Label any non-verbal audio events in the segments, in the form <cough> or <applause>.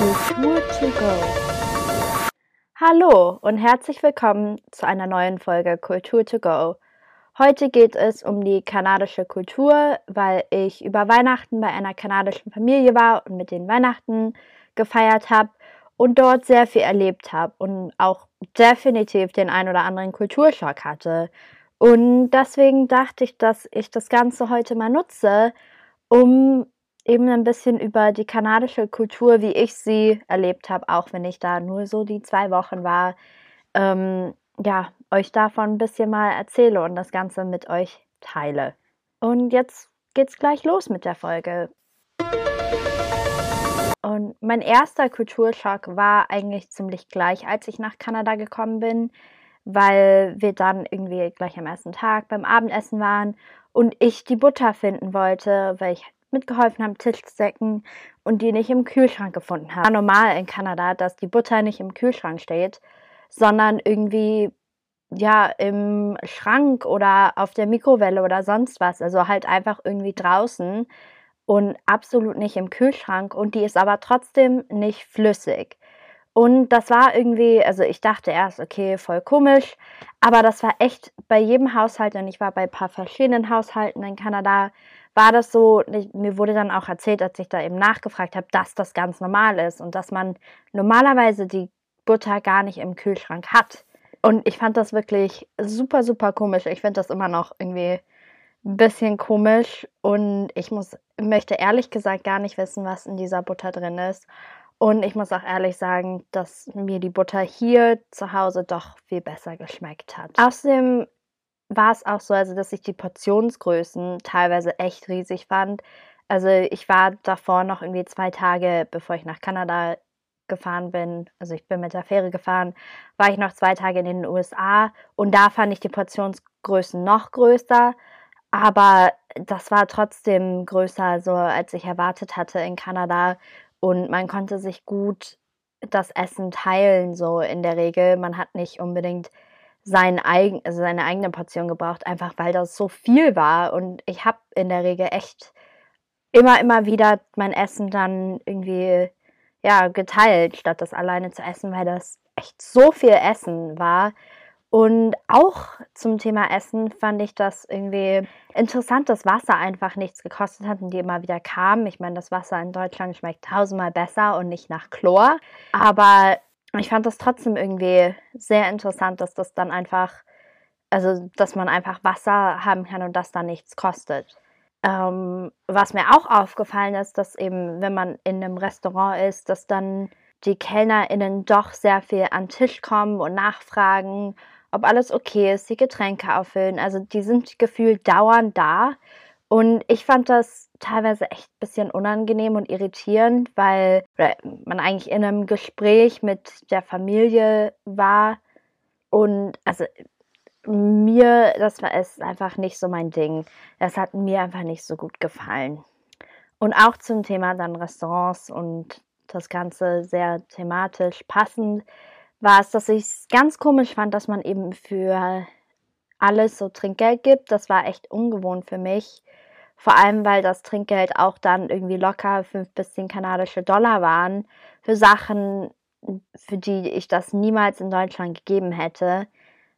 Kultur to go. Hallo und herzlich willkommen zu einer neuen Folge Kultur to go. Heute geht es um die kanadische Kultur, weil ich über Weihnachten bei einer kanadischen Familie war und mit den Weihnachten gefeiert habe und dort sehr viel erlebt habe und auch definitiv den ein oder anderen Kulturschock hatte. Und deswegen dachte ich, dass ich das Ganze heute mal nutze, um eben ein bisschen über die kanadische Kultur, wie ich sie erlebt habe, auch wenn ich da nur so die zwei Wochen war, ähm, ja, euch davon ein bisschen mal erzähle und das Ganze mit euch teile. Und jetzt geht's gleich los mit der Folge. Und mein erster Kulturschock war eigentlich ziemlich gleich, als ich nach Kanada gekommen bin, weil wir dann irgendwie gleich am ersten Tag beim Abendessen waren und ich die Butter finden wollte, weil ich mitgeholfen habe, Tisch zu decken und die nicht im Kühlschrank gefunden habe. War normal in Kanada, dass die Butter nicht im Kühlschrank steht, sondern irgendwie ja im Schrank oder auf der Mikrowelle oder sonst was. Also halt einfach irgendwie draußen und absolut nicht im Kühlschrank und die ist aber trotzdem nicht flüssig. Und das war irgendwie, also ich dachte erst, okay, voll komisch, aber das war echt bei jedem Haushalt und ich war bei ein paar verschiedenen Haushalten in Kanada, war das so, mir wurde dann auch erzählt, als ich da eben nachgefragt habe, dass das ganz normal ist und dass man normalerweise die Butter gar nicht im Kühlschrank hat. Und ich fand das wirklich super, super komisch. Ich finde das immer noch irgendwie ein bisschen komisch und ich muss, möchte ehrlich gesagt gar nicht wissen, was in dieser Butter drin ist. Und ich muss auch ehrlich sagen, dass mir die Butter hier zu Hause doch viel besser geschmeckt hat. Außerdem war es auch so, also dass ich die Portionsgrößen teilweise echt riesig fand. Also ich war davor noch irgendwie zwei Tage, bevor ich nach Kanada gefahren bin, also ich bin mit der Fähre gefahren, war ich noch zwei Tage in den USA und da fand ich die Portionsgrößen noch größer, aber das war trotzdem größer, so als ich erwartet hatte in Kanada und man konnte sich gut das Essen teilen, so in der Regel. Man hat nicht unbedingt sein eigen, also seine eigene Portion gebraucht, einfach weil das so viel war. Und ich habe in der Regel echt immer, immer wieder mein Essen dann irgendwie ja, geteilt, statt das alleine zu essen, weil das echt so viel Essen war. Und auch zum Thema Essen fand ich das irgendwie interessant, dass Wasser einfach nichts gekostet hat und die immer wieder kamen. Ich meine, das Wasser in Deutschland schmeckt tausendmal besser und nicht nach Chlor. Aber ich fand das trotzdem irgendwie sehr interessant, dass das dann einfach, also dass man einfach Wasser haben kann und das dann nichts kostet. Ähm, was mir auch aufgefallen ist, dass eben, wenn man in einem Restaurant ist, dass dann die KellnerInnen doch sehr viel an den Tisch kommen und nachfragen, ob alles okay ist, die Getränke auffüllen. Also die sind gefühlt dauernd da. Und ich fand das teilweise echt ein bisschen unangenehm und irritierend, weil man eigentlich in einem Gespräch mit der Familie war. Und also mir, das war es einfach nicht so mein Ding. Das hat mir einfach nicht so gut gefallen. Und auch zum Thema dann Restaurants und das Ganze sehr thematisch passend war es, dass ich es ganz komisch fand, dass man eben für alles so Trinkgeld gibt. Das war echt ungewohnt für mich. Vor allem, weil das Trinkgeld auch dann irgendwie locker 5 bis 10 kanadische Dollar waren für Sachen, für die ich das niemals in Deutschland gegeben hätte.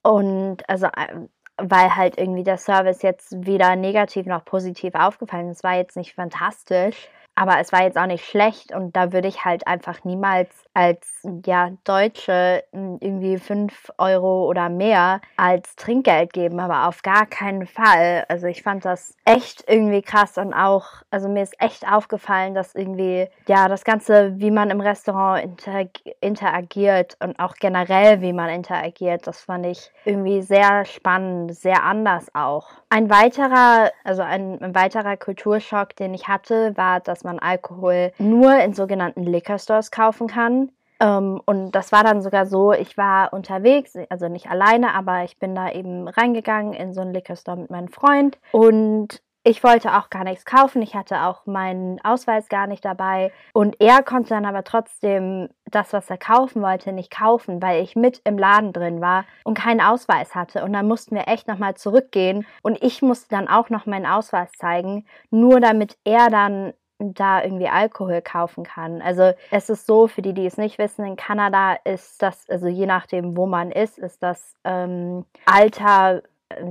Und also, äh, weil halt irgendwie der Service jetzt weder negativ noch positiv aufgefallen ist. War jetzt nicht fantastisch, aber es war jetzt auch nicht schlecht und da würde ich halt einfach niemals als ja, Deutsche hm, irgendwie 5 Euro oder mehr als Trinkgeld geben, aber auf gar keinen Fall. Also ich fand das echt irgendwie krass und auch, also mir ist echt aufgefallen, dass irgendwie, ja, das Ganze, wie man im Restaurant inter interagiert und auch generell, wie man interagiert, das fand ich irgendwie sehr spannend, sehr anders auch. Ein weiterer, also ein, ein weiterer Kulturschock, den ich hatte, war, dass man Alkohol nur in sogenannten Liquor Stores kaufen kann. Ähm, und das war dann sogar so, ich war unterwegs, also nicht alleine, aber ich bin da eben reingegangen in so einen Liquor Store mit meinem Freund und ich wollte auch gar nichts kaufen. Ich hatte auch meinen Ausweis gar nicht dabei. Und er konnte dann aber trotzdem das, was er kaufen wollte, nicht kaufen, weil ich mit im Laden drin war und keinen Ausweis hatte. Und dann mussten wir echt nochmal zurückgehen. Und ich musste dann auch noch meinen Ausweis zeigen, nur damit er dann da irgendwie Alkohol kaufen kann. Also es ist so, für die, die es nicht wissen, in Kanada ist das, also je nachdem, wo man ist, ist das ähm, Alter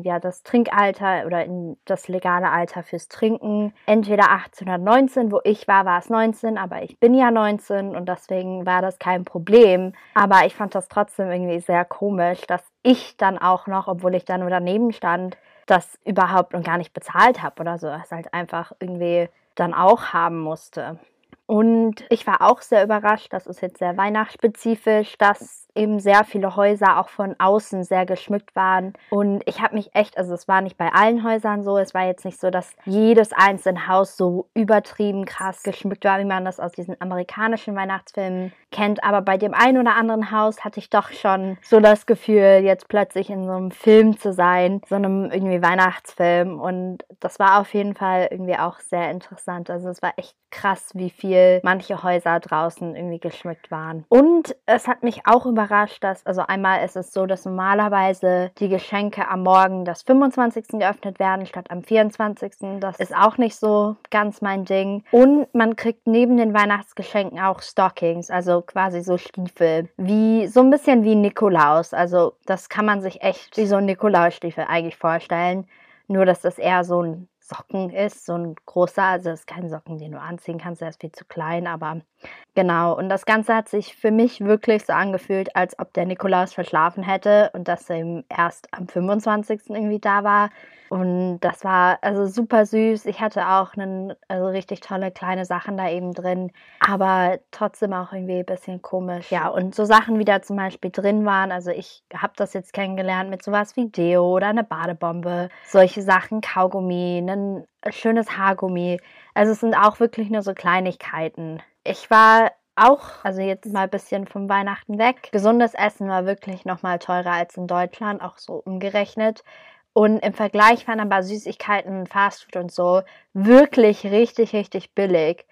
ja, das Trinkalter oder das legale Alter fürs Trinken. Entweder 18 oder 19, wo ich war, war es 19, aber ich bin ja 19 und deswegen war das kein Problem. Aber ich fand das trotzdem irgendwie sehr komisch, dass ich dann auch noch, obwohl ich da nur daneben stand, das überhaupt und gar nicht bezahlt habe oder so. Das halt einfach irgendwie dann auch haben musste. Und ich war auch sehr überrascht, das ist jetzt sehr weihnachtsspezifisch, dass eben sehr viele Häuser auch von außen sehr geschmückt waren. Und ich habe mich echt, also es war nicht bei allen Häusern so, es war jetzt nicht so, dass jedes einzelne Haus so übertrieben krass geschmückt war, wie man das aus diesen amerikanischen Weihnachtsfilmen kennt. Aber bei dem einen oder anderen Haus hatte ich doch schon so das Gefühl, jetzt plötzlich in so einem Film zu sein, so einem irgendwie Weihnachtsfilm. Und das war auf jeden Fall irgendwie auch sehr interessant. Also es war echt krass, wie viel manche Häuser draußen irgendwie geschmückt waren. Und es hat mich auch über überrascht, dass, also einmal ist es so, dass normalerweise die Geschenke am Morgen des 25. geöffnet werden, statt am 24. Das ist auch nicht so ganz mein Ding. Und man kriegt neben den Weihnachtsgeschenken auch Stockings, also quasi so Stiefel, wie, so ein bisschen wie Nikolaus. Also das kann man sich echt wie so ein Nikolausstiefel eigentlich vorstellen. Nur, dass das eher so ein Socken ist, so ein großer, also das ist kein Socken, den du anziehen kannst, der ist viel zu klein, aber genau. Und das Ganze hat sich für mich wirklich so angefühlt, als ob der Nikolaus verschlafen hätte und dass er ihm erst am 25. irgendwie da war. Und das war also super süß. Ich hatte auch einen, also richtig tolle kleine Sachen da eben drin, aber trotzdem auch irgendwie ein bisschen komisch. Ja, und so Sachen, wie da zum Beispiel drin waren. Also ich habe das jetzt kennengelernt mit sowas wie Deo oder eine Badebombe, solche Sachen, Kaugummi, ein schönes Haargummi. Also es sind auch wirklich nur so Kleinigkeiten. Ich war auch, also jetzt mal ein bisschen vom Weihnachten weg. Gesundes Essen war wirklich nochmal teurer als in Deutschland, auch so umgerechnet. Und im Vergleich waren aber Süßigkeiten, Fastfood und so wirklich richtig, richtig billig.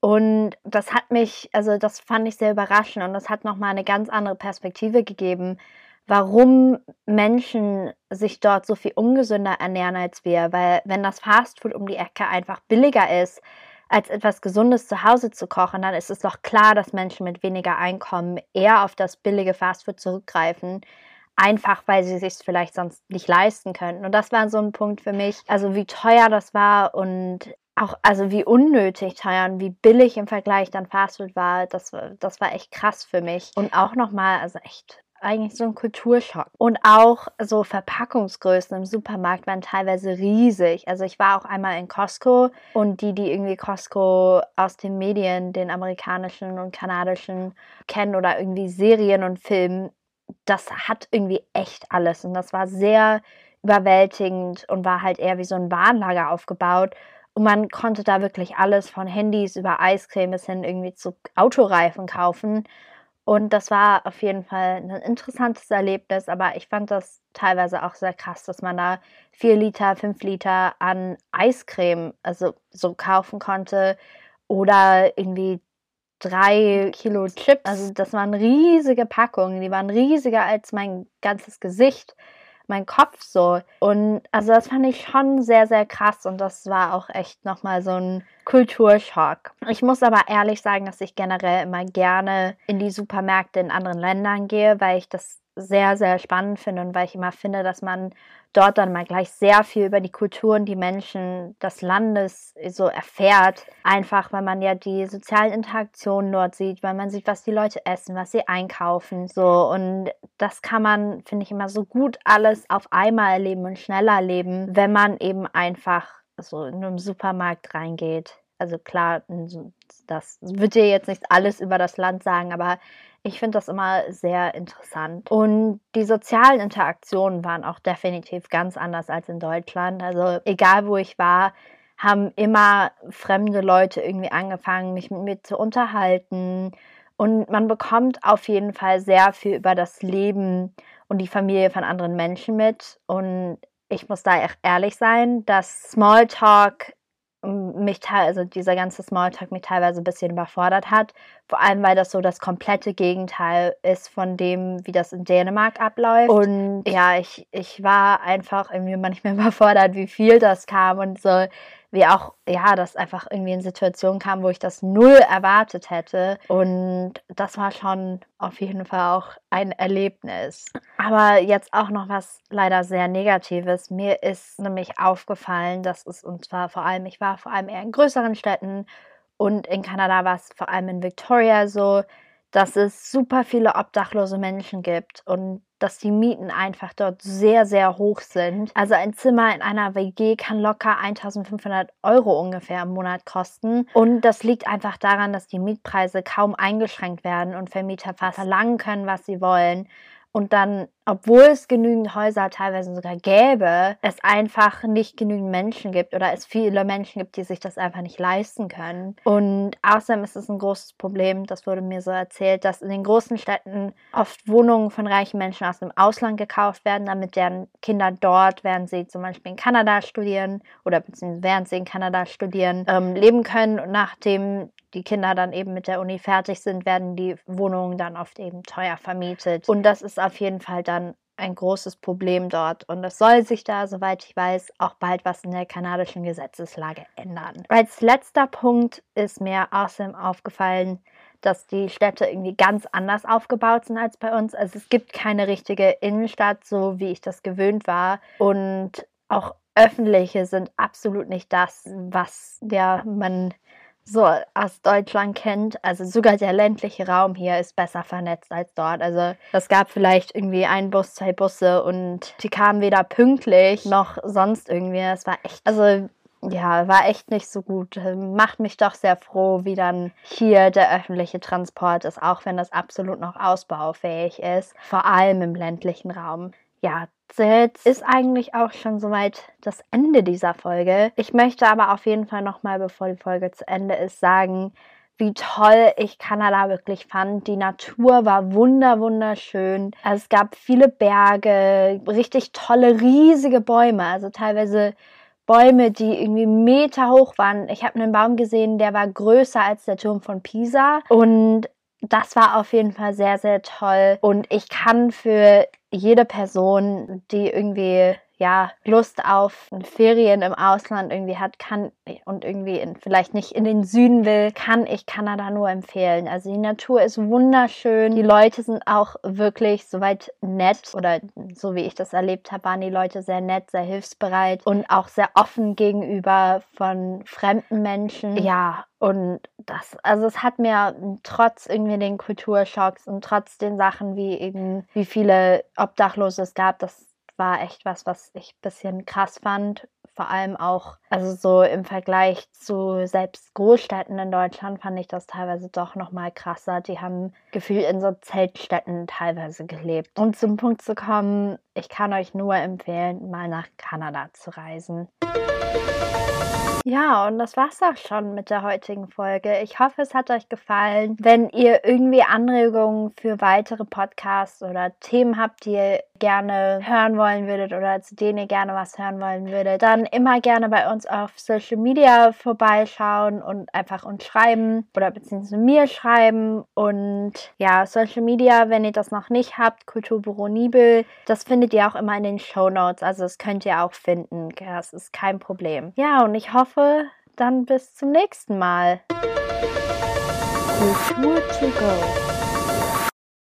Und das hat mich, also das fand ich sehr überraschend und das hat nochmal eine ganz andere Perspektive gegeben, warum Menschen sich dort so viel ungesünder ernähren als wir. Weil wenn das Fastfood um die Ecke einfach billiger ist, als etwas Gesundes zu Hause zu kochen, dann ist es doch klar, dass Menschen mit weniger Einkommen eher auf das billige Fastfood zurückgreifen, einfach weil sie sich vielleicht sonst nicht leisten könnten. Und das war so ein Punkt für mich, also wie teuer das war und auch, also wie unnötig teuer und wie billig im Vergleich dann Fastfood war, das, das war echt krass für mich. Und auch nochmal, also echt eigentlich so ein Kulturschock. Und auch so Verpackungsgrößen im Supermarkt waren teilweise riesig. Also ich war auch einmal in Costco und die, die irgendwie Costco aus den Medien, den amerikanischen und kanadischen kennen oder irgendwie Serien und Filmen, das hat irgendwie echt alles. Und das war sehr überwältigend und war halt eher wie so ein Warenlager aufgebaut. Und man konnte da wirklich alles von Handys über Eiscreme bis hin irgendwie zu Autoreifen kaufen. Und das war auf jeden Fall ein interessantes Erlebnis, aber ich fand das teilweise auch sehr krass, dass man da vier Liter, fünf Liter an Eiscreme also so kaufen konnte oder irgendwie drei Kilo Chips. Also das waren riesige Packungen, die waren riesiger als mein ganzes Gesicht, mein Kopf so. Und also das fand ich schon sehr, sehr krass und das war auch echt nochmal so ein Kulturschock. Ich muss aber ehrlich sagen, dass ich generell immer gerne in die Supermärkte in anderen Ländern gehe, weil ich das sehr, sehr spannend finde und weil ich immer finde, dass man dort dann mal gleich sehr viel über die Kulturen, die Menschen des Landes so erfährt. Einfach, weil man ja die sozialen Interaktionen dort sieht, weil man sieht, was die Leute essen, was sie einkaufen. So, und das kann man, finde ich, immer so gut alles auf einmal erleben und schneller erleben, wenn man eben einfach so in einem Supermarkt reingeht. Also klar, das wird dir jetzt nicht alles über das Land sagen, aber ich finde das immer sehr interessant. Und die sozialen Interaktionen waren auch definitiv ganz anders als in Deutschland. Also egal wo ich war, haben immer fremde Leute irgendwie angefangen, mich mit mir zu unterhalten. Und man bekommt auf jeden Fall sehr viel über das Leben und die Familie von anderen Menschen mit. Und ich muss da ehrlich sein, dass Smalltalk mich also dieser ganze Smalltalk mich teilweise ein bisschen überfordert hat. Vor allem, weil das so das komplette Gegenteil ist von dem, wie das in Dänemark abläuft. Und ja, ich, ich war einfach irgendwie manchmal <laughs> überfordert, wie viel das kam und so wie auch, ja, das einfach irgendwie in Situationen kam, wo ich das null erwartet hätte. Und das war schon auf jeden Fall auch ein Erlebnis. Aber jetzt auch noch was leider sehr Negatives. Mir ist nämlich aufgefallen, dass es, und zwar vor allem, ich war vor allem eher in größeren Städten und in Kanada war es vor allem in Victoria so, dass es super viele obdachlose Menschen gibt und dass die Mieten einfach dort sehr, sehr hoch sind. Also ein Zimmer in einer WG kann locker 1500 Euro ungefähr im Monat kosten. Und das liegt einfach daran, dass die Mietpreise kaum eingeschränkt werden und Vermieter fast verlangen können, was sie wollen und dann, obwohl es genügend Häuser teilweise sogar gäbe, es einfach nicht genügend Menschen gibt oder es viele Menschen gibt, die sich das einfach nicht leisten können. Und außerdem ist es ein großes Problem, das wurde mir so erzählt, dass in den großen Städten oft Wohnungen von reichen Menschen aus dem Ausland gekauft werden, damit deren Kinder dort, während sie zum Beispiel in Kanada studieren oder beziehungsweise während sie in Kanada studieren, ähm, leben können. Und nachdem die Kinder dann eben mit der Uni fertig sind, werden die Wohnungen dann oft eben teuer vermietet. Und das ist auf jeden Fall dann ein großes Problem dort. Und es soll sich da, soweit ich weiß, auch bald was in der kanadischen Gesetzeslage ändern. Als letzter Punkt ist mir außerdem aufgefallen, dass die Städte irgendwie ganz anders aufgebaut sind als bei uns. Also es gibt keine richtige Innenstadt, so wie ich das gewöhnt war. Und auch öffentliche sind absolut nicht das, was ja man so aus Deutschland kennt. Also sogar der ländliche Raum hier ist besser vernetzt als dort. Also es gab vielleicht irgendwie ein Bus, zwei Busse und die kamen weder pünktlich noch sonst irgendwie. Es war echt, also ja, war echt nicht so gut. Macht mich doch sehr froh, wie dann hier der öffentliche Transport ist, auch wenn das absolut noch ausbaufähig ist. Vor allem im ländlichen Raum. Ja, jetzt ist eigentlich auch schon soweit das Ende dieser Folge. Ich möchte aber auf jeden Fall nochmal, bevor die Folge zu Ende ist, sagen, wie toll ich Kanada wirklich fand. Die Natur war wunder, wunderschön. Es gab viele Berge, richtig tolle, riesige Bäume. Also teilweise Bäume, die irgendwie Meter hoch waren. Ich habe einen Baum gesehen, der war größer als der Turm von Pisa. Und das war auf jeden Fall sehr, sehr toll. Und ich kann für jede Person, die irgendwie ja, Lust auf Ferien im Ausland irgendwie hat, kann und irgendwie in, vielleicht nicht in den Süden will, kann ich Kanada nur empfehlen. Also die Natur ist wunderschön. Die Leute sind auch wirklich soweit nett oder so wie ich das erlebt habe, waren die Leute sehr nett, sehr hilfsbereit und auch sehr offen gegenüber von fremden Menschen. Ja, und das, also es hat mir trotz irgendwie den Kulturschocks und trotz den Sachen wie eben, wie viele Obdachlose es gab, das war echt was, was ich ein bisschen krass fand. Vor allem auch, also so im Vergleich zu selbst Großstädten in Deutschland fand ich das teilweise doch nochmal krasser. Die haben gefühlt in so Zeltstädten teilweise gelebt. Um zum Punkt zu kommen, ich kann euch nur empfehlen, mal nach Kanada zu reisen. Ja, und das war's auch schon mit der heutigen Folge. Ich hoffe, es hat euch gefallen. Wenn ihr irgendwie Anregungen für weitere Podcasts oder Themen habt, die ihr gerne hören wollen würdet oder zu denen ihr gerne was hören wollen würdet, dann immer gerne bei uns auf Social Media vorbeischauen und einfach uns schreiben oder beziehungsweise mir schreiben. Und ja, Social Media, wenn ihr das noch nicht habt, Kulturbüro Nibel, das findet ihr auch immer in den Show Notes. Also das könnt ihr auch finden. Das ist kein Problem. Ja, und ich hoffe, dann bis zum nächsten Mal. Kultur to go.